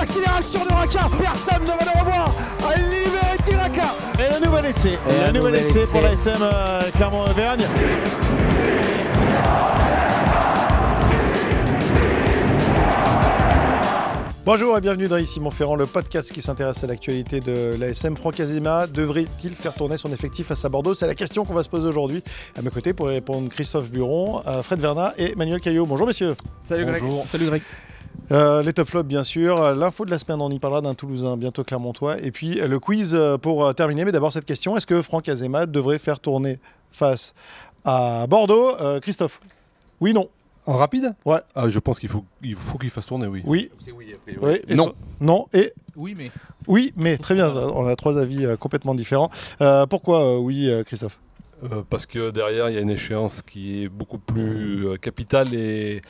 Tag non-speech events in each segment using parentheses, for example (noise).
l'accélération de Raka. Personne ne va le revoir. Libéré Tiraka. Et le nouvel essai. Et, le nouvel essai, pour la SM euh, Clermont-Auvergne. Bonjour et bienvenue dans Ici Montferrand, le podcast qui s'intéresse à l'actualité de l'ASM. Franck Azema devrait-il faire tourner son effectif face à Bordeaux? C'est la question qu'on va se poser aujourd'hui. À mes côtés pour y répondre Christophe Buron, euh, Fred Verna et Manuel Caillot. Bonjour messieurs. Salut Greg. Salut Greg. Euh, les top flops, bien sûr. L'info de la semaine, on y parlera d'un Toulousain, bientôt Clermontois. Et puis le quiz euh, pour terminer. Mais d'abord, cette question est-ce que Franck Azema devrait faire tourner face à Bordeaux? Christophe? Oui, non en rapide? Ouais. Ah, je pense qu'il faut qu'il faut qu'il fasse tourner, oui. Oui. C'est oui, oui non. Non. Et oui, mais. Oui, mais très bien. On a trois avis euh, complètement différents. Euh, pourquoi euh, oui, Christophe? Parce que derrière, il y a une échéance qui est beaucoup plus capitale et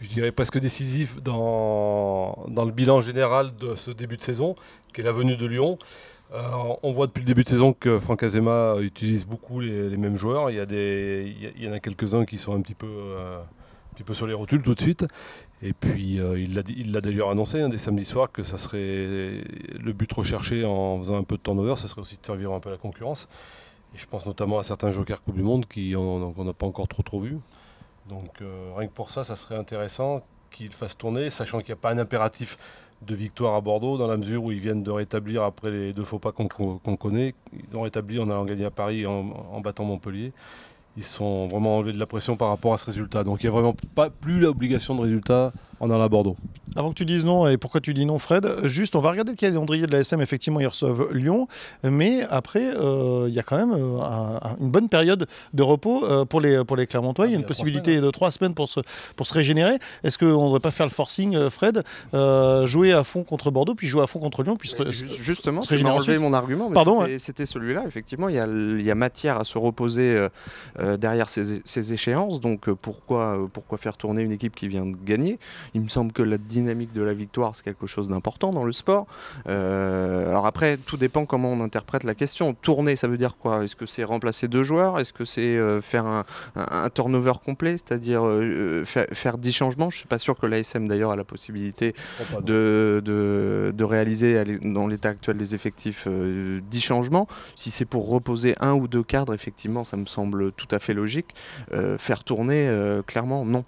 je dirais presque décisive dans, dans le bilan général de ce début de saison, qui est la venue de Lyon. on voit depuis le début de saison que Franck Azema utilise beaucoup les, mêmes joueurs. Il y, en a quelques-uns qui sont un petit peu petit peu sur les rotules tout de suite. Et puis euh, il l'a d'ailleurs annoncé hein, des samedis soirs que ça serait le but recherché en faisant un peu de turnover, ça serait aussi de servir un peu la concurrence. Et je pense notamment à certains jokers Coupe du Monde qu'on n'a pas encore trop trop vu. Donc euh, rien que pour ça, ça serait intéressant qu'il fasse tourner, sachant qu'il n'y a pas un impératif de victoire à Bordeaux, dans la mesure où ils viennent de rétablir, après les deux faux pas qu'on connaît, ils ont rétabli en allant gagner à Paris en battant Montpellier ils sont vraiment enlevés de la pression par rapport à ce résultat. Donc il n'y a vraiment pas plus l'obligation de résultat en allant à Bordeaux. Avant que tu dises non, et pourquoi tu dis non, Fred, juste on va regarder le calendrier de la SM. Effectivement, ils reçoivent Lyon, mais après, euh, il y a quand même euh, une bonne période de repos euh, pour, les, pour les Clermontois. il y a une possibilité hein. de trois semaines pour se, pour se régénérer. Est-ce qu'on ne devrait pas faire le forcing, Fred, jouer à fond contre Bordeaux, puis jouer à fond contre Lyon puis Justement, tu m'as enlevé mon argument, mais c'était celui-là. Effectivement, il y, a, il y, a, matière à se reposer derrière ces, ces, échéances. Donc pourquoi, pourquoi faire tourner une équipe qui vient de gagner? Il me semble que la dynamique de la victoire, c'est quelque chose d'important dans le sport. Euh, alors après, tout dépend comment on interprète la question. Tourner, ça veut dire quoi? Est-ce que c'est remplacer deux joueurs? Est-ce que c'est euh, faire un, turnover complet, c'est-à-dire euh, faire, 10 changements? Je ne suis pas sûr que l'ASM d'ailleurs a la possibilité de, de, réaliser dans l'état actuel des effectifs 10 changements. Si c'est pour reposer un ou deux cadres, effectivement, ça me semble tout à fait logique. faire tourner, clairement, non.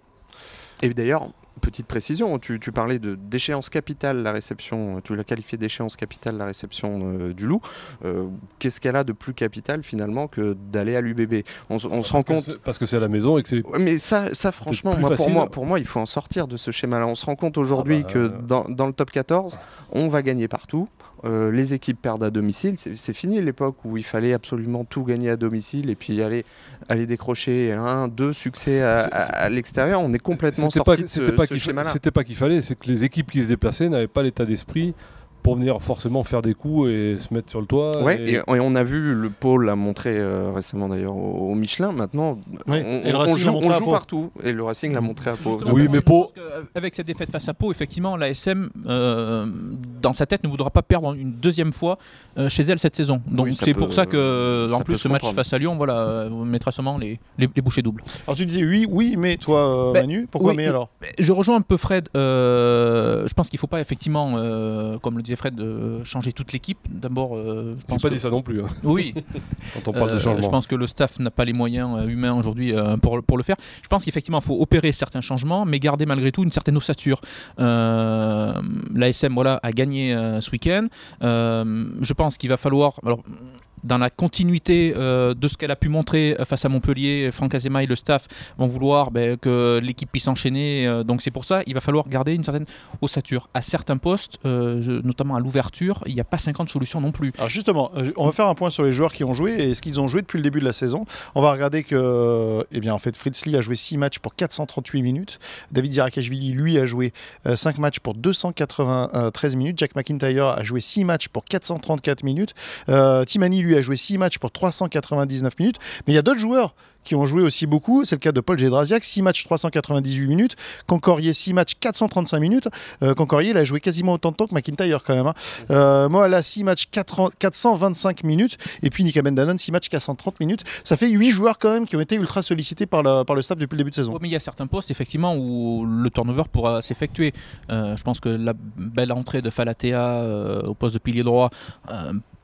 Et d'ailleurs, petite précision, tu, parlais de d'échéance capitale la réception, tu l'as qualifié d'échéance capitale la réception euh, du loup. Euh, qu'est-ce qu'elle a de plus capital finalement que d'aller à l'UBB on, se rend compte parce que c'est à la maison et que c'est. Mais ça, ça franchement, pour moi, pour moi, il faut en sortir de ce schéma-là. On se rend compte aujourd'hui ah bah, que dans, dans, le top 14, on va gagner partout. Euh, les équipes perdent à domicile. C'est fini l'époque où il fallait absolument tout gagner à domicile et puis aller, aller décrocher un, deux succès à, l'extérieur. On est complètement sorti de ce, ce schéma-là. C'était pas qu'il fallait, c'est que les équipes qui se déplaçaient n'avaient pas l'état d'esprit pour venir forcément faire des coups et se mettre sur le toit. Ouais, et, on a vu le pôle l'a montré euh, récemment d'ailleurs au, Michelin. Maintenant, on, joue, partout et le Racing l'a montré à Pau. Oui, mais Pau. Avec cette défaite face à Pau, effectivement, la SM euh, dans sa tête ne voudra pas perdre une deuxième fois euh, chez elle cette saison. Donc c'est pour ça que, en plus, ce match face à Lyon, voilà, mettra sûrement les, les, bouchées doubles. Alors tu disais oui, oui, mais toi, ben, Manu, pourquoi mais alors? Je rejoins un peu Fred. je pense qu'il ne faut pas effectivement, comme le Fred, de changer toute l'équipe. D'abord, euh, je pense. pas dit ça non plus. Hein. Oui. (laughs) Quand on parle de euh, changement. Je pense que le staff n'a pas les moyens euh, humains aujourd'hui pour, pour le faire. Je pense qu'effectivement, il faut opérer certains changements, mais garder malgré tout une certaine ossature. L'ASM voilà, a gagné ce week-end. je pense qu'il va falloir. Alors, dans la continuité euh, de ce qu'elle a pu montrer euh, face à Montpellier, Franck Azema et le staff vont vouloir ben, que l'équipe puisse enchaîner. Euh, donc c'est pour ça il va falloir garder une certaine ossature. À certains postes, notamment à l'ouverture, il n'y a pas 50 solutions non plus. Alors justement, on va faire un point sur les joueurs qui ont joué et ce qu'ils ont joué depuis le début de la saison. On va regarder que, eh bien, en fait, Fritz Lee a joué 6 matchs pour 438 minutes. David Zirakashvili, lui, a joué 5 matchs pour 293 minutes. Jack McIntyre a joué 6 matchs pour 434 minutes. Timani, lui, a joué 6 matchs pour 399 minutes. Mais il y a d'autres joueurs qui ont joué aussi beaucoup. C'est le cas de Paul Gédrasiak, 6 matchs 398 minutes. Concorier, 6 matchs 435 minutes. Euh, Concorier, il a joué quasiment autant de temps que McIntyre quand même. Hein. Euh, Moala, 6 matchs 425 minutes. Et puis Nika Bendanon, 6 matchs 430 minutes. Ça fait 8 joueurs quand même qui ont été ultra sollicités par, le staff depuis le début de saison. mais il y a certains postes effectivement où le turnover pourra s'effectuer. Euh, je pense que la belle entrée de Falatea euh, au poste de pilier droit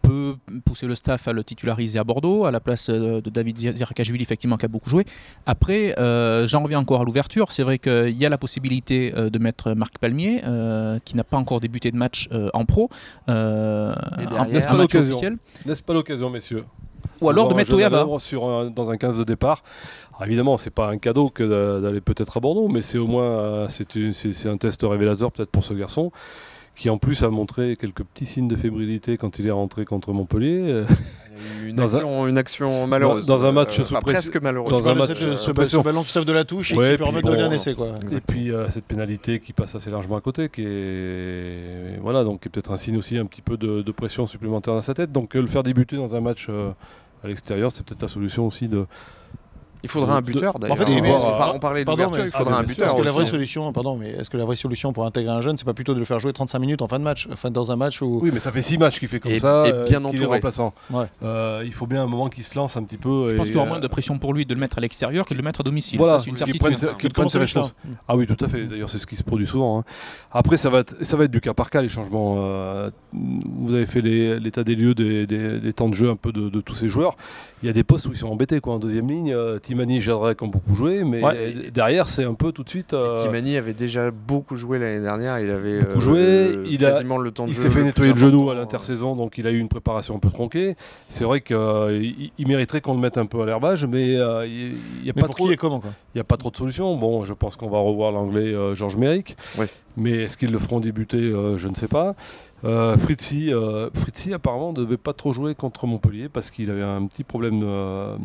peut pousser le staff à le titulariser à Bordeaux, à la place de David Zirakashvili, effectivement, qui a beaucoup joué. Après, euh, j'en reviens encore à l'ouverture. C'est vrai qu'il y a la possibilité euh, de mettre Marc Palmier, euh, qui n'a pas encore débuté de match en pro. N'est-ce pas l'occasion N'est-ce pas l'occasion, messieurs? Ou alors de mettre Toyava sur dans un 15 de départ. Alors évidemment, c'est pas un cadeau que d'aller peut-être à Bordeaux, mais c'est au moins c'est un test révélateur peut-être pour ce garçon qui en plus a montré quelques petits signes de fébrilité quand il est rentré contre Montpellier. Une, action, une action malheureuse. Dans, un match euh, presque malheureuse. Dans un match ce, ce, ballon qui sauve de la touche et qui permet de donner un essai. Quoi. Et puis euh, cette pénalité qui passe assez largement à côté, qui est voilà donc qui est peut-être un signe aussi un petit peu de, de, pression supplémentaire dans sa tête. Donc euh, le faire débuter dans un match à l'extérieur, c'est peut-être la solution aussi de il faudra un buteur d'ailleurs. En fait, on, parlait d'ouverture, il faudra un buteur. Est-ce que la vraie solution, pardon, mais est-ce que la vraie solution pour intégrer un jeune, c'est pas plutôt de le faire jouer 35 minutes en fin de match, enfin dans un match où Oui, mais ça fait 6 matchs qu'il fait comme ça, et euh, bien entouré. est remplaçant. Euh, il faut bien un moment qu'il se lance un petit peu. Je pense qu'il y aura moins de pression pour lui de le mettre à l'extérieur que de le mettre à domicile. Voilà, c'est une certitude. Ah oui, tout à fait. D'ailleurs, c'est ce qui se produit souvent. Hein. Après, ça va être, ça va être du cas par cas les changements. Euh, vous avez fait l'état des lieux des temps de jeu un peu de tous ces joueurs. Il y a des postes où ils sont embêtés quoi en deuxième ligne. Timani, j'aimerais qu'on beaucoup joué, mais derrière, c'est un peu tout de suite. Euh... Timani avait déjà beaucoup joué l'année dernière. Il avait beaucoup joué. Euh, il a quasiment le temps de Il s'est fait nettoyer le genou à l'intersaison, donc il a eu une préparation un peu tronquée. C'est vrai qu'il euh, mériterait qu'on le mette un peu à l'herbage, mais euh, il n'y a pas trop. Il n'y a pas trop de solutions. Bon, je pense qu'on va revoir l'anglais Georges Méric. Mais est-ce qu'ils le feront débuter Je ne sais pas. Euh, Fritzi, euh, Fritzi, apparemment ne devait pas trop jouer contre Montpellier parce qu'il avait un petit problème euh,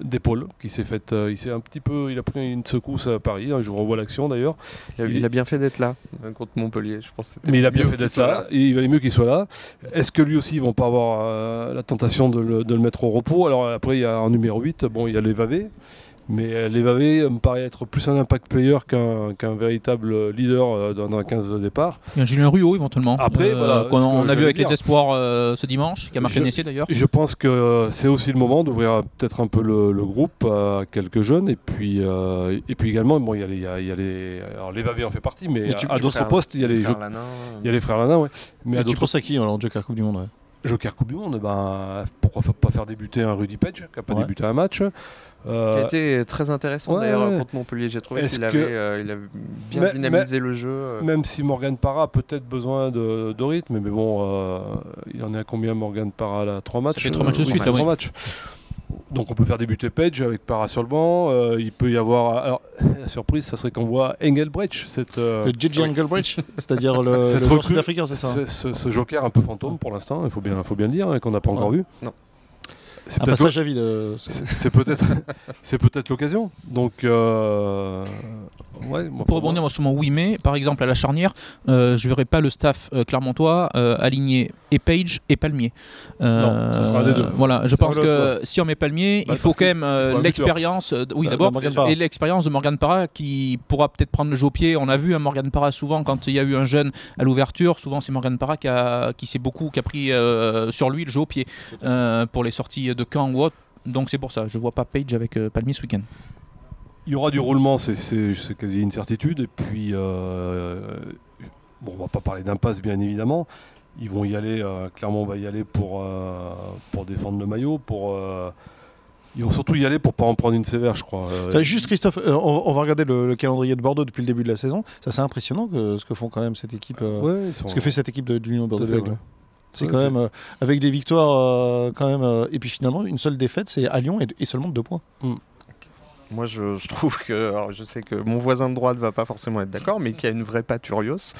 d'épaule qui s'est fait. il s'est un petit peu, il a pris une secousse à Paris. Hein, je revois l'action d'ailleurs. Il, a bien fait d'être là contre Montpellier. Je pense. Mais il a bien fait d'être là. il valait mieux qu'il soit là. Est-ce que lui aussi ils vont pas avoir la tentation de le, de le, mettre au repos? Alors après il y a en numéro 8, bon il y a Levavé. Mais Levavé me paraît être plus un impact player qu'un véritable leader euh, dans un 15 de départ. Il y a Julien Ruot éventuellement. Après, euh, on a vu avec les espoirs euh, ce dimanche, qui a marqué un essai d'ailleurs. Je pense que c'est aussi le moment d'ouvrir peut-être un peu le, groupe à quelques jeunes. Et puis, et puis également, bon, il y a les. Y a les alors Levavé en fait partie, mais, à, d'autres postes, il y a les, frères Lanin, il y a les frères. Ouais. Mais, tu penses à qui alors, Joker Coupe du Monde Joker Coupe du Monde, ben, pourquoi pas faire débuter un Rudy Page qui n'a pas débuté un match euh, qui a été très intéressant d'ailleurs contre Montpellier. J'ai trouvé qu'il avait, euh, il avait, bien dynamisé le jeu. Euh. Même si Morgan Parra a peut-être besoin de, rythme, mais bon, il y en a combien Morgan Parra là? 3 matchs? 3 matchs de suite, matchs. Donc on peut faire débuter Page avec Parra sur le banc. il peut y avoir. Alors, la surprise, ça serait qu'on voit Engelbrecht. Cette, le JJ Engelbrecht, c'est-à-dire le, (laughs) le sud-africain, c'est ça ce, joker un peu fantôme pour l'instant, il faut bien, faut bien le dire, hein, qu'on n'a pas encore vu. Non c'est un passage à vide. Euh, c'est peut-être, (laughs) c'est peut-être l'occasion. Donc, euh, ouais, pour rebondir sur mon oui mais, par exemple à la charnière, euh, je verrais pas le staff clermontois aligner et Page et Palmier. Voilà, je pense que si on met Palmier, bah, il faut quand même l'expérience. oui, d'abord, et l'expérience de Morgan Parra qui pourra peut-être prendre le jeu au pied. On a vu un Morgan Parra souvent quand il y a eu un jeune à l'ouverture. Souvent, c'est Morgan Parra qui, a, qui s'est beaucoup, qui a pris sur lui le jeu au pied pour les sorties de camp ou autre. Donc c'est pour ça, je vois pas Page avec euh, Palmier ce week-end. Il y aura du roulement, c'est quasi une certitude. Et puis, euh, bon, on va pas parler d'impasse bien évidemment. Ils vont y aller, euh, clairement on va y aller pour, pour défendre le maillot, pour... Ils vont surtout y aller pour pas en prendre une sévère, je crois. juste Christophe, on, va regarder le, calendrier de Bordeaux depuis le début de la saison. Ça c'est impressionnant que, ce que font quand même cette équipe, ce que fait cette équipe de, l'Union Bordeaux. C'est quand même euh, avec des victoires euh, quand même. Euh, et puis finalement, une seule défaite, c'est à Lyon et, seulement deux points. Mm. Moi, je, trouve que. Alors, je sais que mon voisin de droite va pas forcément être d'accord, mais qu'il y a une vraie paturios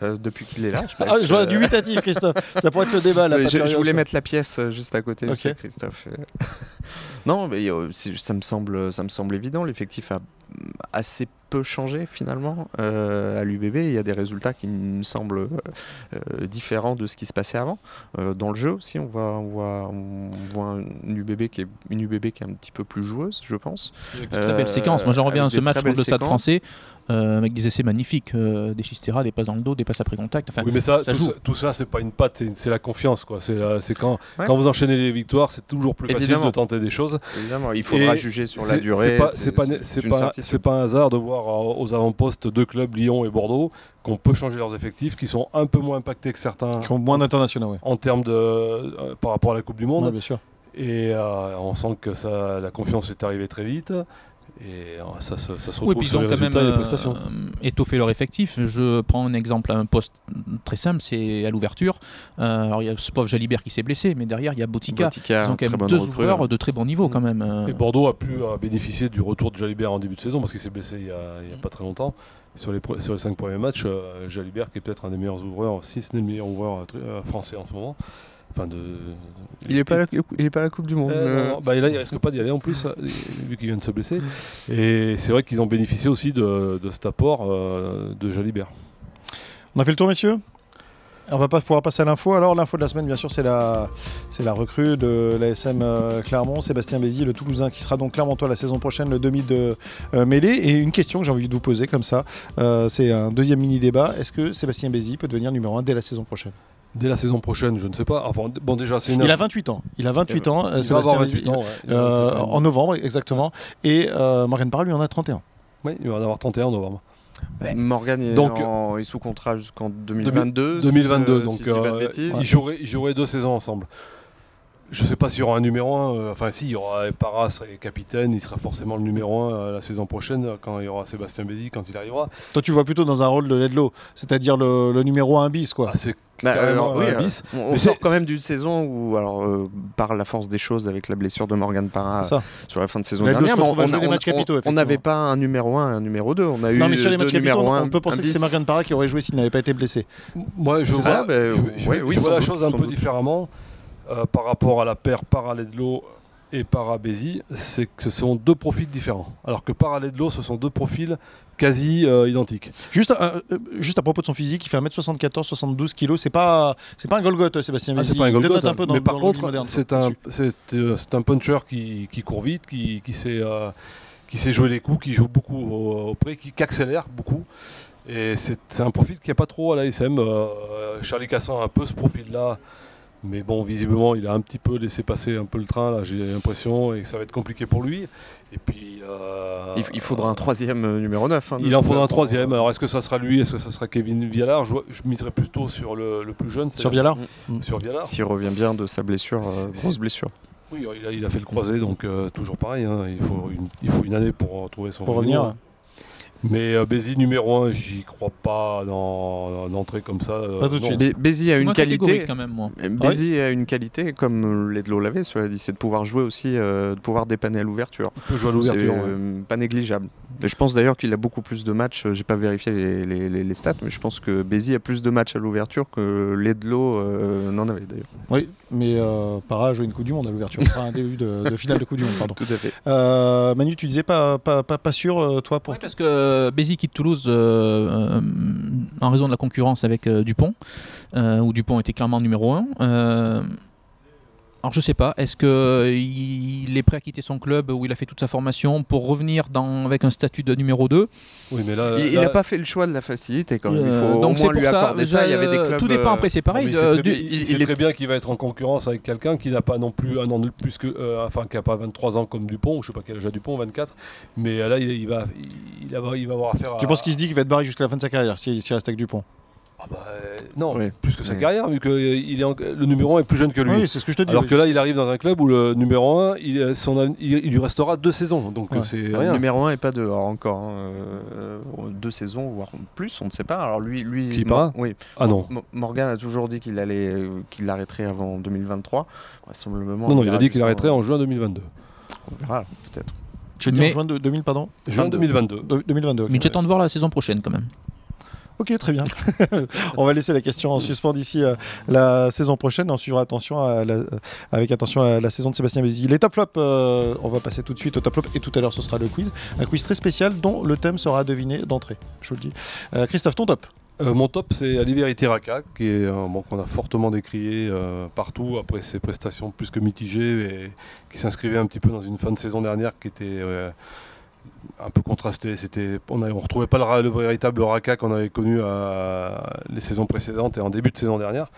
depuis qu'il est là. Je, ah, je vois du mutatif, Christophe. Ça pourrait être le débat. La je, je, voulais mettre la pièce juste à côté, de Christophe. (laughs) non, mais ça me semble, ça me semble évident. L'effectif a assez peu changé finalement euh, à l'UBB. Il y a des résultats qui me semblent euh, différents de ce qui se passait avant. Euh, dans le jeu aussi, on voit, on voit, on voit une, UBB qui est, une UBB qui est un petit peu plus joueuse, je pense. Avec très belle séquence. Moi j'en reviens à ce match contre le Stade français. Avec des essais magnifiques, des Chistera, des passes dans le dos, des passes après contact. Enfin, oui, mais ça, tout, joue. Ça, tout ça, c'est pas une patte, c'est la confiance. Quoi. C'est quand, quand vous enchaînez les victoires, c'est toujours plus facile de tenter des choses. Évidemment, il faudra juger sur la durée. C'est pas, pas, pas, pas, un hasard de voir aux avant-postes deux clubs, Lyon et Bordeaux, qu'on peut changer leurs effectifs, qui sont un peu moins impactés que certains. Qui ont moins d'internationaux, En termes de. Euh, par rapport à la Coupe du Monde. bien sûr. Et euh, on sent que ça, la confiance est arrivée très vite. Et euh, ça, se retrouve oui, sur les quand même euh, étoffé leur effectif. Je prends un exemple, un poste très simple, c'est à l'ouverture. Euh, alors il y a ce pauvre Jalibert qui s'est blessé, mais derrière il y a Botica. Ils ont quand même deux joueurs de très bon niveau quand même. Et Bordeaux a pu bénéficier du retour de Jalibert en début de saison parce qu'il s'est blessé il n'y a, pas très longtemps. Sur les, sur les cinq premiers matchs, Jalibert qui est peut-être un des meilleurs ouvreurs, si ce n'est le meilleur ouvreur français en ce moment. Il n'est pas, la, pas la Coupe du Monde. Euh, bah, là, il risque pas d'y aller en plus, vu qu'il vient de se blesser. Et c'est vrai qu'ils ont bénéficié aussi de, cet apport euh, de Jalibert. On a fait le tour, messieurs? On va pas pouvoir passer à l'info. Alors l'info de la semaine, bien sûr, c'est la, c'est la recrue de l'ASM euh, Clermont, Sébastien Bézi, le Toulousain, qui sera donc Clermontois la saison prochaine, le demi de mêlée. Et une question que j'ai envie de vous poser comme ça, c'est un deuxième mini débat. Est-ce que Sébastien Bézi peut devenir numéro 1 dès la saison prochaine? Dès la saison prochaine, je ne sais pas. Enfin, bon, déjà, c'est Il a 28 ans. Il a 28 ans. Euh, euh, en novembre, exactement. Et euh, Morgan Parra, lui, en a 31. Oui, il va en avoir 31 en novembre. Morgan est, donc, est sous contrat jusqu'en 2022. 2022, donc ils, joueraient, ils joueraient deux saisons ensemble. Je ne sais pas s'il y aura un numéro 1. enfin, si, il y aura Parra serait capitaine, il sera forcément le numéro 1 la saison prochaine, quand il y aura Sébastien Bézi, quand il arrivera. Toi, tu vois plutôt dans un rôle de Ledlow, c'est-à-dire le, numéro 1 bis, quoi. Ah, bah, euh, on, sort quand même d'une saison où, alors, euh, par la force des choses, avec la blessure de Morgan Parra sur la fin de saison dernière, on n'avait pas un numéro 1 et un numéro 2. On a eu mais sur les matchs capitaux, on peut penser que c'est Morgan Parra qui aurait joué s'il n'avait pas été blessé. Moi, je vois, bah, la chose un peu différemment euh, par rapport à la paire Paraledlo et Parabézi, c'est que ce sont deux profils différents. Alors que Paraledlo, ce sont deux profils quasi euh, identique. Juste, euh, euh, juste à propos de son physique, il fait 1m74, 72 kg. C'est pas, c'est pas un Golgoth, Sébastien ah, c'est pas un Golgoth, un peu dans, mais par contre, c'est un, c'est, un puncher qui, qui, court vite, qui, qui sait, qui sait jouer les coups, qui joue beaucoup au, près, qui, accélère beaucoup. Et c'est, un profil qui a pas trop à l'ASM. Charlie Cassan a un peu ce profil-là mais bon, visiblement, il a un petit peu laissé passer un peu le train, là, j'ai l'impression, et ça va être compliqué pour lui. Et puis, euh, il, faudra un troisième euh, numéro 9. Hein, il en faudra un troisième. Alors, est-ce que ça sera lui Est-ce que ça sera Kevin Vialard je, je, miserais plutôt sur le, plus jeune. Sur Vialard mm. Sur Vialard. S'il revient bien de sa blessure, euh, grosse blessure. Oui, il a, fait le croisé, donc toujours pareil. Hein, il, faut une, il faut une année pour retrouver son Pour revenir. Mais euh, Bézi numéro 1, j'y crois pas dans d'entrée comme ça. Euh, pas tout de suite. Bézi a une qualité. Quand même, moi. Bézi a une qualité, comme Ledlow l'avait, c'est de pouvoir jouer aussi, euh, de pouvoir dépanner à l'ouverture. Jouer à l'ouverture. Pas négligeable. je pense d'ailleurs qu'il a beaucoup plus de matchs. J'ai pas vérifié les, les, stats, mais je pense que Bézi a plus de matchs à l'ouverture que Ledlow n'en avait d'ailleurs. Oui, mais Para a joué une Coupe du Monde à l'ouverture. enfin, un début de, finale de Coupe du Monde, pardon. (laughs) Tout à fait. Manu, tu disais pas, pas, pas, pas sûr, toi, pour. Oui, parce que euh, Bézi quitte Toulouse euh, euh, en raison de la concurrence avec Dupont, où Dupont était clairement numéro 1. Alors je sais pas, est-ce qu'il est prêt à quitter son club où il a fait toute sa formation pour revenir dans, avec un statut de numéro 2 oui, mais là, Il n'a pas fait le choix de la facilité quand même. Il faut donc au moins lui accorder ça. Il y avait des clubs, tout dépend après, c'est pareil. il, sait très bien qu'il va être en concurrence avec quelqu'un qui n'a pas non plus un an de plus que, enfin qui n'a pas 23 ans comme Dupont, je sais pas quel âge a Dupont, 24. Mais là il, va, il, va, il va avoir affaire. Tu penses qu'il se dit qu'il va être barré jusqu'à la fin de sa carrière s'il reste avec Dupont? Ah bah, non, plus que sa carrière, vu que il est le numéro 1 est plus jeune que lui. Oui, c'est ce que je te dis. Alors que là, il arrive dans un club où le numéro 1, il, son, il, lui restera deux saisons. Donc c'est rien. Le numéro 1 est pas dehors encore. Hein. Euh, deux saisons, voire plus, on ne sait pas. Alors lui, lui Qui pas Oui. Ah non. Morgan a toujours dit qu'il allait, euh, qu'il arrêterait avant 2023. non, non, il a dit qu'il arrêterait en juin 2022. On verra, peut-être. Tu veux dire en juin de, 2000, pardon Juin 2022. 2022. Mais j'attends de voir la saison prochaine quand même. Ok, très bien. (laughs) on va laisser la question en suspens d'ici euh, la saison prochaine. On suivra attention à avec attention à la saison de Sébastien Bézi. Les top flops, euh, on va passer tout de suite au top flop et tout à l'heure ce sera le quiz. Un quiz très spécial dont le thème sera deviné d'entrée. Je vous le dis. Euh, Christophe, ton top mon top, c'est Olivier Raka, qui est bon, qu'on a fortement décrié partout après ses prestations plus que mitigées et qui s'inscrivait un petit peu dans une fin de saison dernière qui était un peu contrasté. C'était, on ne retrouvait pas le, véritable Raka qu'on avait connu à, les saisons précédentes et en début de saison dernière.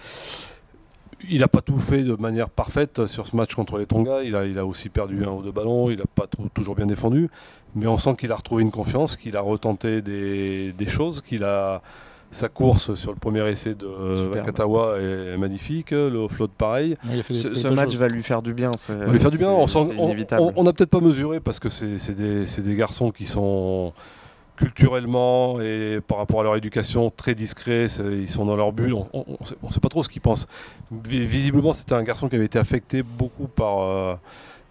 Il n'a pas tout fait de manière parfaite sur ce match contre les Tonga. Il a, il a aussi perdu un ou deux ballons. Il n'a pas toujours bien défendu. Mais on sent qu'il a retrouvé une confiance, qu'il a retenté des, des choses, qu'il a sa course sur le premier essai de Katawa est magnifique, le float pareil. ce, match va lui faire du bien. Va lui faire du bien. On n'a peut-être pas mesuré parce que c'est des, des, garçons qui sont culturellement et par rapport à leur éducation très discrets, ils sont dans leur bulle, on ne sait, pas trop ce qu'ils pensent. Visiblement, c'était un garçon qui avait été affecté beaucoup par, euh,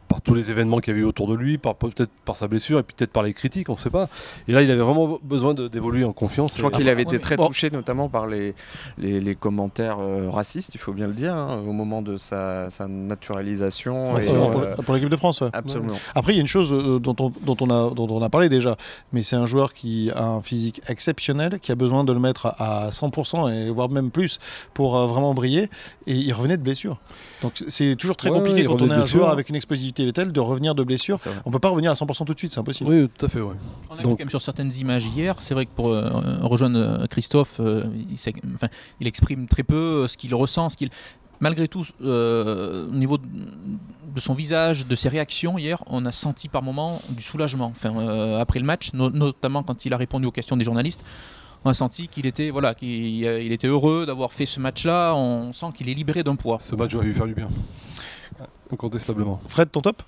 par tous les événements qu'il y avait eu autour de lui, par, peut-être par sa blessure et puis peut-être par les critiques, on ne sait pas. Et là, il avait vraiment besoin d'évoluer en confiance. Je crois qu'il avait été très touché notamment par les, les, commentaires euh, racistes, il faut bien le dire, hein, au moment de sa, naturalisation. Euh, pour, l'équipe de France, Absolument. Après, il y a une chose euh, dont on, dont, on a, dont on a parlé déjà, mais c'est un joueur qui a un physique exceptionnel, qui a besoin de le mettre à 100% et voire même plus pour vraiment briller. Et il revenait de blessure. Donc c'est toujours très compliqué quand on est un joueur avec une expositivité de revenir de blessure. On peut pas revenir à 100% tout de suite, c'est impossible. Oui, tout à fait. Ouais. On a Donc... quand même sur certaines images hier. C'est vrai que pour euh, rejoindre euh, Christophe, euh, il, enfin, il, exprime très peu ce qu'il ressent, ce qu'il malgré tout, au niveau de son visage, de ses réactions hier, on a senti par moments du soulagement. Enfin, après le match, notamment quand il a répondu aux questions des journalistes, on a senti qu'il était, voilà, qu'il il était heureux d'avoir fait ce match-là. On sent qu'il est libéré d'un poids. Ce match va lui faire du bien incontestablement. Fred, ton top?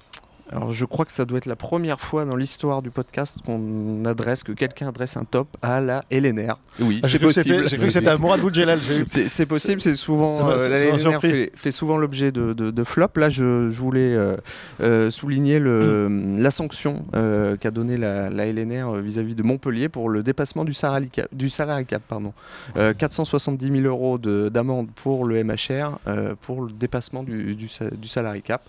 Alors je crois que ça doit être la première fois dans l'histoire du podcast qu'on adresse, que quelqu'un adresse un top à la LNR. Oui, ah, c'est possible. J'ai cru que c'était à Mourad Boudjelal. C'est possible, c'est souvent euh, la LNR fait, souvent l'objet de, de, flop. Là, je, voulais euh, euh, souligner le, la sanction qu'a donnée la, LNR vis-à-vis de Montpellier pour le dépassement du salary cap. Du salary cap pardon. 470 000 euros d'amende pour le MHR pour le dépassement du, du, du salary cap.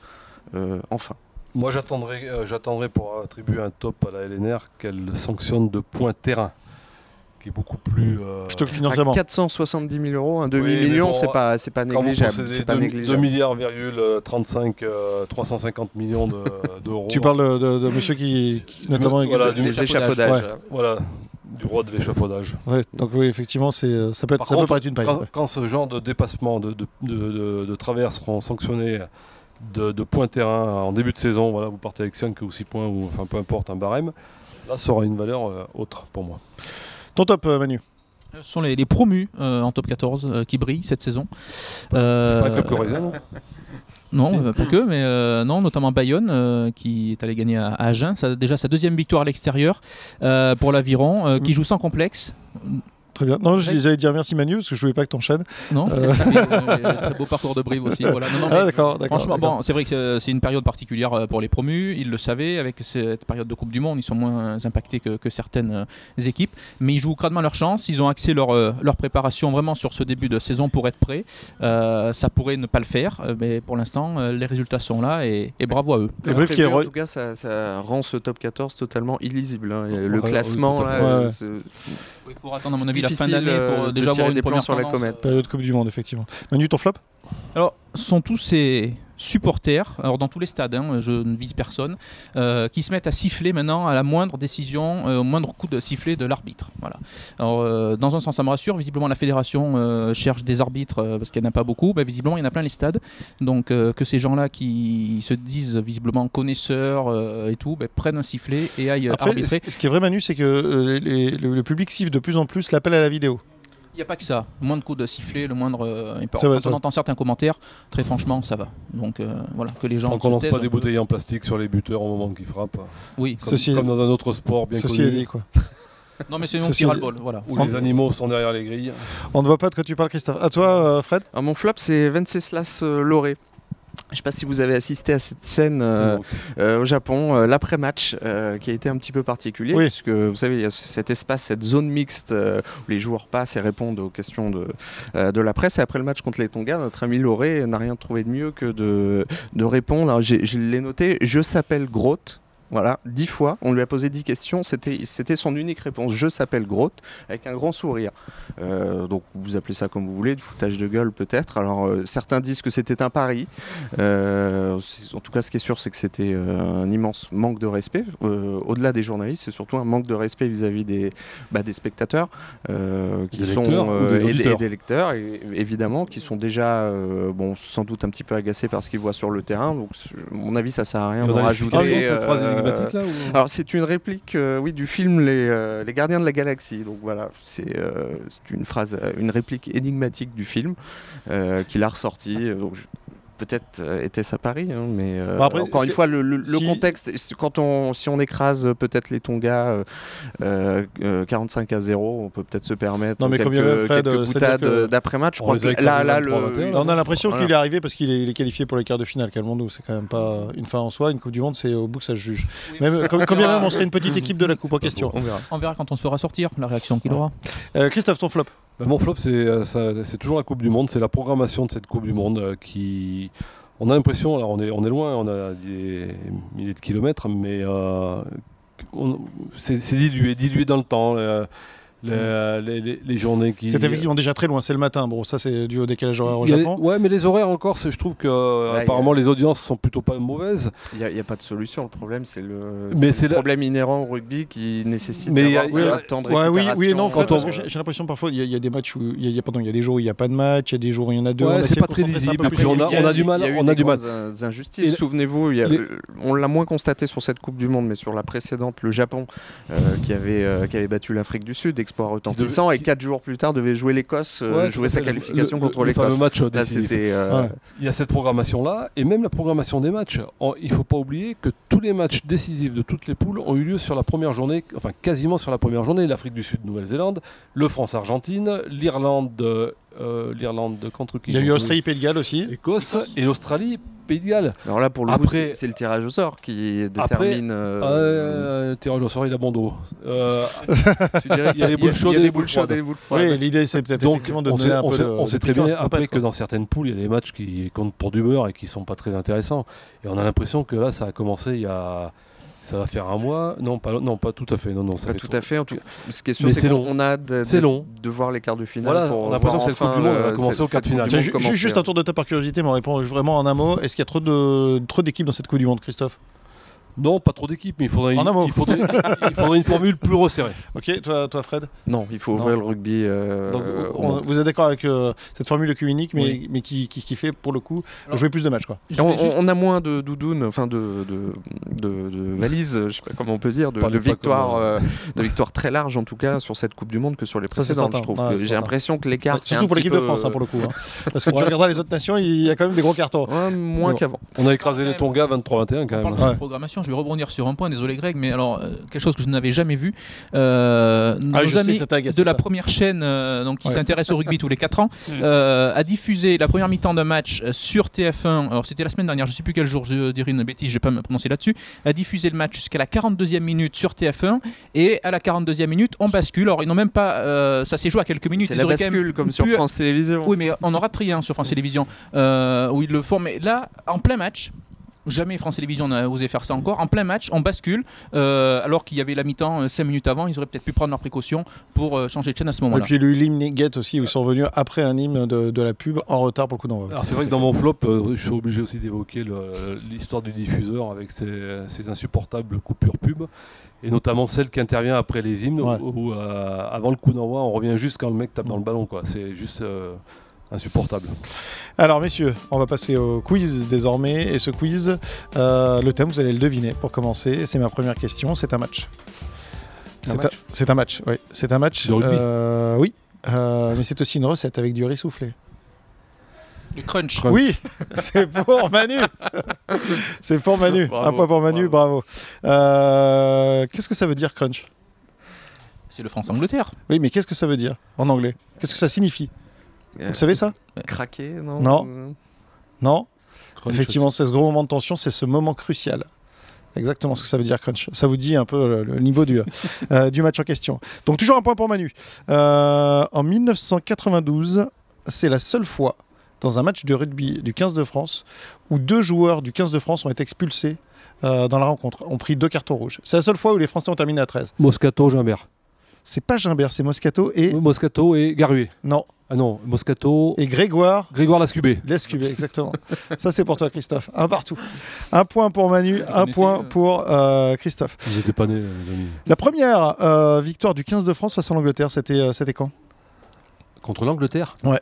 enfin. Moi, j'attendrai, euh, j'attendrai pour attribuer un top à la LNR qu'elle sanctionne de point terrain, qui est beaucoup plus. Euh, financièrement. 470 000 euros, un demi-million, c'est pas, c'est pas négligeable. C'est pas 2, négligeable. 2 milliards, 35, 350 euh, millions (laughs) d'euros. tu parles de, monsieur qui, notamment. Voilà, du échafaudages. Voilà du roi de l'échafaudage. Ouais, donc oui, effectivement, c'est, ça peut, être, ça peut paraître une paille. Quand, ce genre de dépassement, de, de, de, de travers seront sanctionnés de, points terrain en début de saison, voilà, vous partez avec 5 ou 6 points, ou enfin peu importe, un barème, là ça aura une valeur euh, autre pour moi. Ton top, euh, Manu? Ce sont les, promus euh, en top 14 qui brillent cette saison. Pas, pas que non? (laughs) Non, pas que, mais non, notamment Bayonne qui est allé gagner à, Agen. Ça, déjà sa deuxième victoire à l'extérieur pour l'Aviron, qui mm. joue sans complexe. Très bien. Non, j'allais dire merci Manu parce que je voulais pas que t'enchaînes. Non. Euh... (laughs) très beau parcours de Brive aussi. Voilà. ah, d'accord, Franchement, bon, c'est vrai que c'est une période particulière euh, pour les promus. Ils le savaient. Avec cette période de Coupe du Monde, ils sont moins impactés que, que certaines euh, équipes. Mais ils jouent crânement leur chance. Ils ont axé leur, euh, leur préparation vraiment sur ce début de saison pour être prêts. Euh, ça pourrait ne pas le faire, mais pour l'instant, les résultats sont là et, et bravo à eux. Et Brive qui En tout cas, ça, ça, rend ce top 14 totalement illisible. Hein. Le classement, là, il faut attendre, à mon avis, la fin d'année pour euh, déjà avoir une des plans sur la comète. Période Coupe du Monde, effectivement. Manu, ton flop? Alors, sont tous ces supporters, alors dans tous les stades, hein, je ne vise personne, euh, qui se mettent à siffler maintenant à la moindre décision, euh, au moindre coup de sifflet de l'arbitre. Voilà. Alors, euh, dans un sens, ça me rassure. Visiblement, la fédération cherche des arbitres parce qu'elle n'a pas beaucoup. Bah, visiblement, il y en a plein les stades. Donc, que ces gens-là qui se disent visiblement connaisseurs et tout, bah, prennent un sifflet et aillent arbitrer. Ce qui est vrai, Manu, c'est que le public siffle de plus en plus l'appel à la vidéo. Il n'y a pas que ça. Le moindre coup de sifflet, le moindre. Euh, Quand on entend certains commentaires, très franchement, ça va. Donc euh, voilà, que les gens. Tant qu'on lance pas des bouteilles en plastique sur les buteurs au moment qu'ils frappent. Oui. Comme, comme dans un autre sport bien Ceci connu. dit, quoi. (laughs) Non, mais c'est nous qui le bol. Voilà. Où les animaux sont derrière les grilles. On ne voit pas de quoi tu parles, Christophe. À toi, euh, Fred ah, Mon flop, c'est Venceslas Loré. Je ne sais pas si vous avez assisté à cette scène euh, euh, au Japon, euh, l'après-match, qui a été un petit peu particulier, oui. puisque vous savez, il y a cet espace, cette zone mixte où les joueurs passent et répondent aux questions de, de la presse. Et après le match contre les Tonga, notre ami Lauré n'a rien trouvé de mieux que de, de répondre. Je l'ai noté, je s'appelle Groth. Voilà, dix fois, on lui a posé dix questions, c'était son unique réponse. Je s'appelle Groth, avec un grand sourire. Euh, donc vous appelez ça comme vous voulez, du foutage de gueule peut-être. Alors euh, certains disent que c'était un pari. Euh, en tout cas, ce qui est sûr, c'est que c'était un immense manque de respect. Au-delà des journalistes, c'est surtout un manque de respect vis-à-vis des, bah, des spectateurs, qui sont et, des lecteurs, évidemment, qui sont déjà, bon, sans doute un petit peu agacés par ce qu'ils voient sur le terrain. Donc, à mon avis, ça sert à rien de rajouter. Euh, alors c'est une réplique, euh, oui, du film les, euh, les, Gardiens de la Galaxie. Donc voilà, c'est une phrase, une réplique énigmatique du film qu'il a ressorti. Peut-être euh, était-ce à Paris, hein, mais euh, encore une fois, le, contexte, quand on, si on écrase peut-être les Tonga 45 euh, à 0, on peut peut-être se permettre non, mais quelques, quelques boutades d'après-match. Là, là, on a l'impression qu'il est arrivé parce qu'il est, qualifié pour les quarts de finale. Calmons-nous, c'est quand même pas une fin en soi. Une Coupe du Monde, c'est au bout que ça se juge. même, combien même on serait une petite équipe de la Coupe en question On verra. On verra quand on se fera sortir la réaction qu'il aura. Christophe, ton flop mon flop, euh, c'est toujours la Coupe du Monde, c'est la programmation de cette Coupe du Monde euh, qui. On a l'impression, alors on est, loin, on a des milliers de kilomètres, mais euh, c'est dilué, dilué dans le temps. Mm. les, les, journées qui. C'est effectivement déjà très loin, c'est le matin. Bon, ça c'est dû au décalage horaire au Japon. ouais, mais les horaires encore, je trouve que apparemment les audiences sont plutôt pas mauvaises. Il n'y a, pas de solution. Le problème, c'est le, le problème inhérent au rugby qui nécessite mais un temps de Oui, oui, non, parce que j'ai l'impression parfois il y, a des matchs où il y a, pardon, il y a des jours où il n'y a pas de match, il y a des jours où il y en a deux. c'est pas très visible. On a du mal. On a du mal. Injustices. Souvenez-vous, on l'a moins constaté sur cette Coupe du Monde, mais sur la précédente, le Japon euh, qui avait euh, qui avait battu l'Afrique du Sud retentissant et 4 jours plus tard devait jouer l'Écosse, euh, jouer sa qualification contre l'Écosse. Euh, il y a cette programmation là et même la programmation des matchs. il faut pas oublier que tous les matchs décisifs de toutes les poules ont eu lieu sur la première journée, enfin quasiment sur la première journée. L'Afrique du Sud, Nouvelle-Zélande, le France-Argentine, l'Irlande, euh, l'Irlande contre qui Il y a eu Australie, Pays de Galles aussi. Écosse et l'Australie, Pays de Galles. Alors là, pour le Après, coup, c'est le tirage au sort qui détermine. Euh... Euh, le tirage au sort, il a bon dos. Euh, (laughs) il y a des boules chaudes et des boules froides. Oui, l'idée, c'est peut-être effectivement de donner un peu On sait très bien après que dans certaines poules, il y a des matchs qui comptent pour du beurre et qui sont pas très intéressants. Et on a l'impression que là, ça a commencé il y a ça va faire un mois Non, pas, non, pas tout à fait. Non, non, ça pas tout à fait. En tout... Ce qui est sûr, c'est qu'on a de, de, long. de voir les quarts de finale. Voilà, on a l'impression que cette Coupe du Monde va commencer au quart de finale. Juste un tour de ta par curiosité, mais on répond vraiment en un mot. Est-ce qu'il y a trop d'équipes trop dans cette Coupe du Monde, Christophe? Non, pas trop d'équipes, mais il faudrait, une, il, faudrait, il faudrait, une formule plus resserrée. Ok, toi, toi Fred? Non, il faut ouvrir le rugby. Euh, Donc, vous êtes d'accord avec euh, cette formule de Q unique, mais, mais qui, qui, fait pour le coup jouer plus de matchs quoi. On, a moins de doudounes, enfin de, de, de, valises, je sais pas comment on peut dire, de, victoires, euh, de victoires très larges en tout cas sur cette Coupe du Monde que sur les précédentes. je trouve. J'ai l'impression que l'écart. Surtout pour l'équipe de France hein, pour le coup. Hein. (laughs) Parce que tu regarderas les autres nations, il y a quand même des gros cartons. moins qu'avant. On a écrasé les Tonga 23-21 quand même. programmation, je vais rebondir sur un point désolé Greg, mais alors euh, quelque chose que je n'avais jamais vu. Euh, ah, nos amis de la première chaîne, euh, donc qui s'intéresse au rugby tous les 4 ans, (laughs) a diffusé la première mi-temps d'un match sur TF1. Alors c'était la semaine dernière, je ne sais plus quel jour, je dirais une bêtise, je ne vais pas me prononcer là-dessus. A diffusé le match jusqu'à la 42e minute sur TF1 et à la 42e minute on bascule. Alors ils n'ont même pas, ça s'est joué à quelques minutes. C'est la bascule comme sur France Télévisions. Oui, mais on aura trié hein, sur France Télévisions où ils le font. Mais là, en plein match, Jamais France Télévisions n'a osé faire ça encore. En plein match, on bascule, euh, alors qu'il y avait la mi-temps 5 euh, minutes avant, ils auraient peut-être pu prendre leurs précautions pour euh, changer de chaîne à ce moment-là. Et puis le hymne Get aussi, où ils sont venus après un hymne de, la pub en retard pour le coup d'envoi. Alors c'est vrai que dans mon flop, je suis obligé aussi d'évoquer l'histoire du diffuseur avec ses, insupportables coupures pub et notamment celle qui intervient après les hymnes où, avant le coup d'envoi on revient juste quand le mec tape dans le ballon c'est juste insupportable. Alors messieurs, on va passer au quiz désormais. Et ce quiz, euh, le thème, vous allez le deviner pour commencer. C'est ma première question, c'est un match. C'est un, match, oui. C'est un match. Euh, oui, euh, mais c'est aussi une recette avec du riz soufflé. Du crunch. Oui, (laughs) c'est pour Manu. c'est pour Manu. un point pour Manu, bravo. Qu'est-ce que ça veut dire crunch? C'est le France-Angleterre. Oui, mais qu'est-ce que ça veut dire en anglais? Qu'est-ce que ça signifie? Vous savez ça Craquer, non Non. Non Effectivement, c'est ce gros moment de tension, c'est ce moment crucial. Exactement ce que ça veut dire crunch. Ça vous dit un peu le, niveau du, (laughs) euh, du match en question. Donc toujours un point pour Manu. Euh, en 1992, c'est la seule fois dans un match de rugby du 15 de France où deux joueurs du 15 de France ont été expulsés euh, dans la rencontre, ont pris deux cartons rouges. C'est la seule fois où les Français ont terminé à 13. Moscato, Gimbert. C'est pas Gimbert, c'est Moscato et. Moscato et Garué. Non. Ah non, Moscato. Et Grégoire. Grégoire Lascubé. Lascubé, exactement. Ça, c'est pour toi, Christophe. Un partout. Un point pour Manu, un point euh, pour euh, Christophe. Vous n'étiez pas nés, les amis. La première victoire du 15 de France face à l'Angleterre, c'était c'était quand? Contre l'Angleterre? Ouais.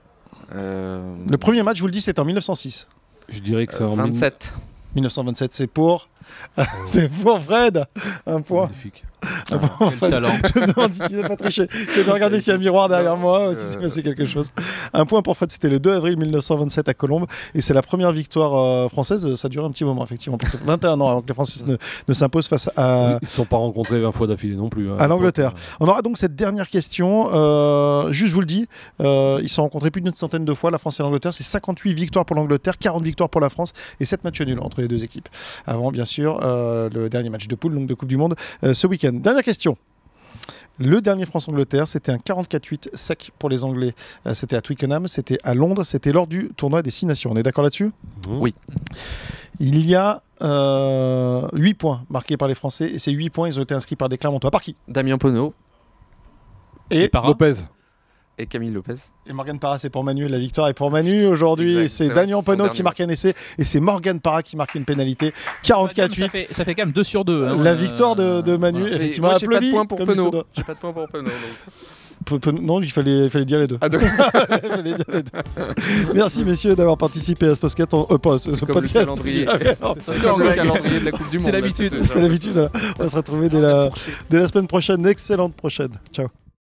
Le premier match, je vous le dis, c'était en 1906. Je dirais que c'est en 27. 1927, c'est pour. (laughs) c'est pour Fred Un point. Magnifique. Ah, quel talent. (laughs) Je me demande si tu n'as pas triché. J'ai de regarder s'il y a un miroir derrière moi, si c'est passé quelque chose. Un point pour Fred, c'était le 2 avril 1927 à Colombes. Et c'est la première victoire euh, française. Ça dure un petit moment, effectivement. 21 ans avant que les Français ne, ne s'imposent face à. Ils ne sont pas rencontrés 20 fois d'affilée non plus. Hein, à l'Angleterre. On aura donc cette dernière question. Euh, juste, je vous le dis, euh, ils se sont rencontrés plus d'une centaine de fois, la France et l'Angleterre. C'est 58 victoires pour l'Angleterre, 40 victoires pour la France et 7 matchs nuls entre les deux équipes. Avant, bien sûr, le dernier match de poule, donc de Coupe du Monde, ce week-end. Dernière question. Le dernier France-Angleterre, c'était un 44-8 sec pour les Anglais. Euh, c'était à Twickenham, c'était à Londres, c'était lors du tournoi des Six Nations. On est d'accord là-dessus? Oui. Il y a euh, 8 points marqués par les Français et ces 8 points, ils ont été inscrits par des Clermontois. Par qui? Damien Pono. Et, et Lopez et Camille Lopez. Et Morgan Parra, c'est pour Manu. La victoire est pour Manu. Aujourd'hui, c'est Daniel Penaud qui marque un essai et c'est Morgan Parra qui marque une pénalité. 44-8. Ça, fait, quand même 2 sur 2. Hein. la victoire de, Manu, effectivement. J'ai pas de point pour Penaud. J'ai pas de point pour Penaud. Non, il fallait, il fallait dire les deux. Ah, (laughs) il fallait dire les deux. Merci messieurs d'avoir participé à ce podcast. Euh, pas, ce, ce podcast. Le calendrier. C'est comme le calendrier de la Coupe du Monde. C'est l'habitude. C'est l'habitude. On va se retrouver dès la, dès la semaine prochaine. Excellente prochaine. Ciao.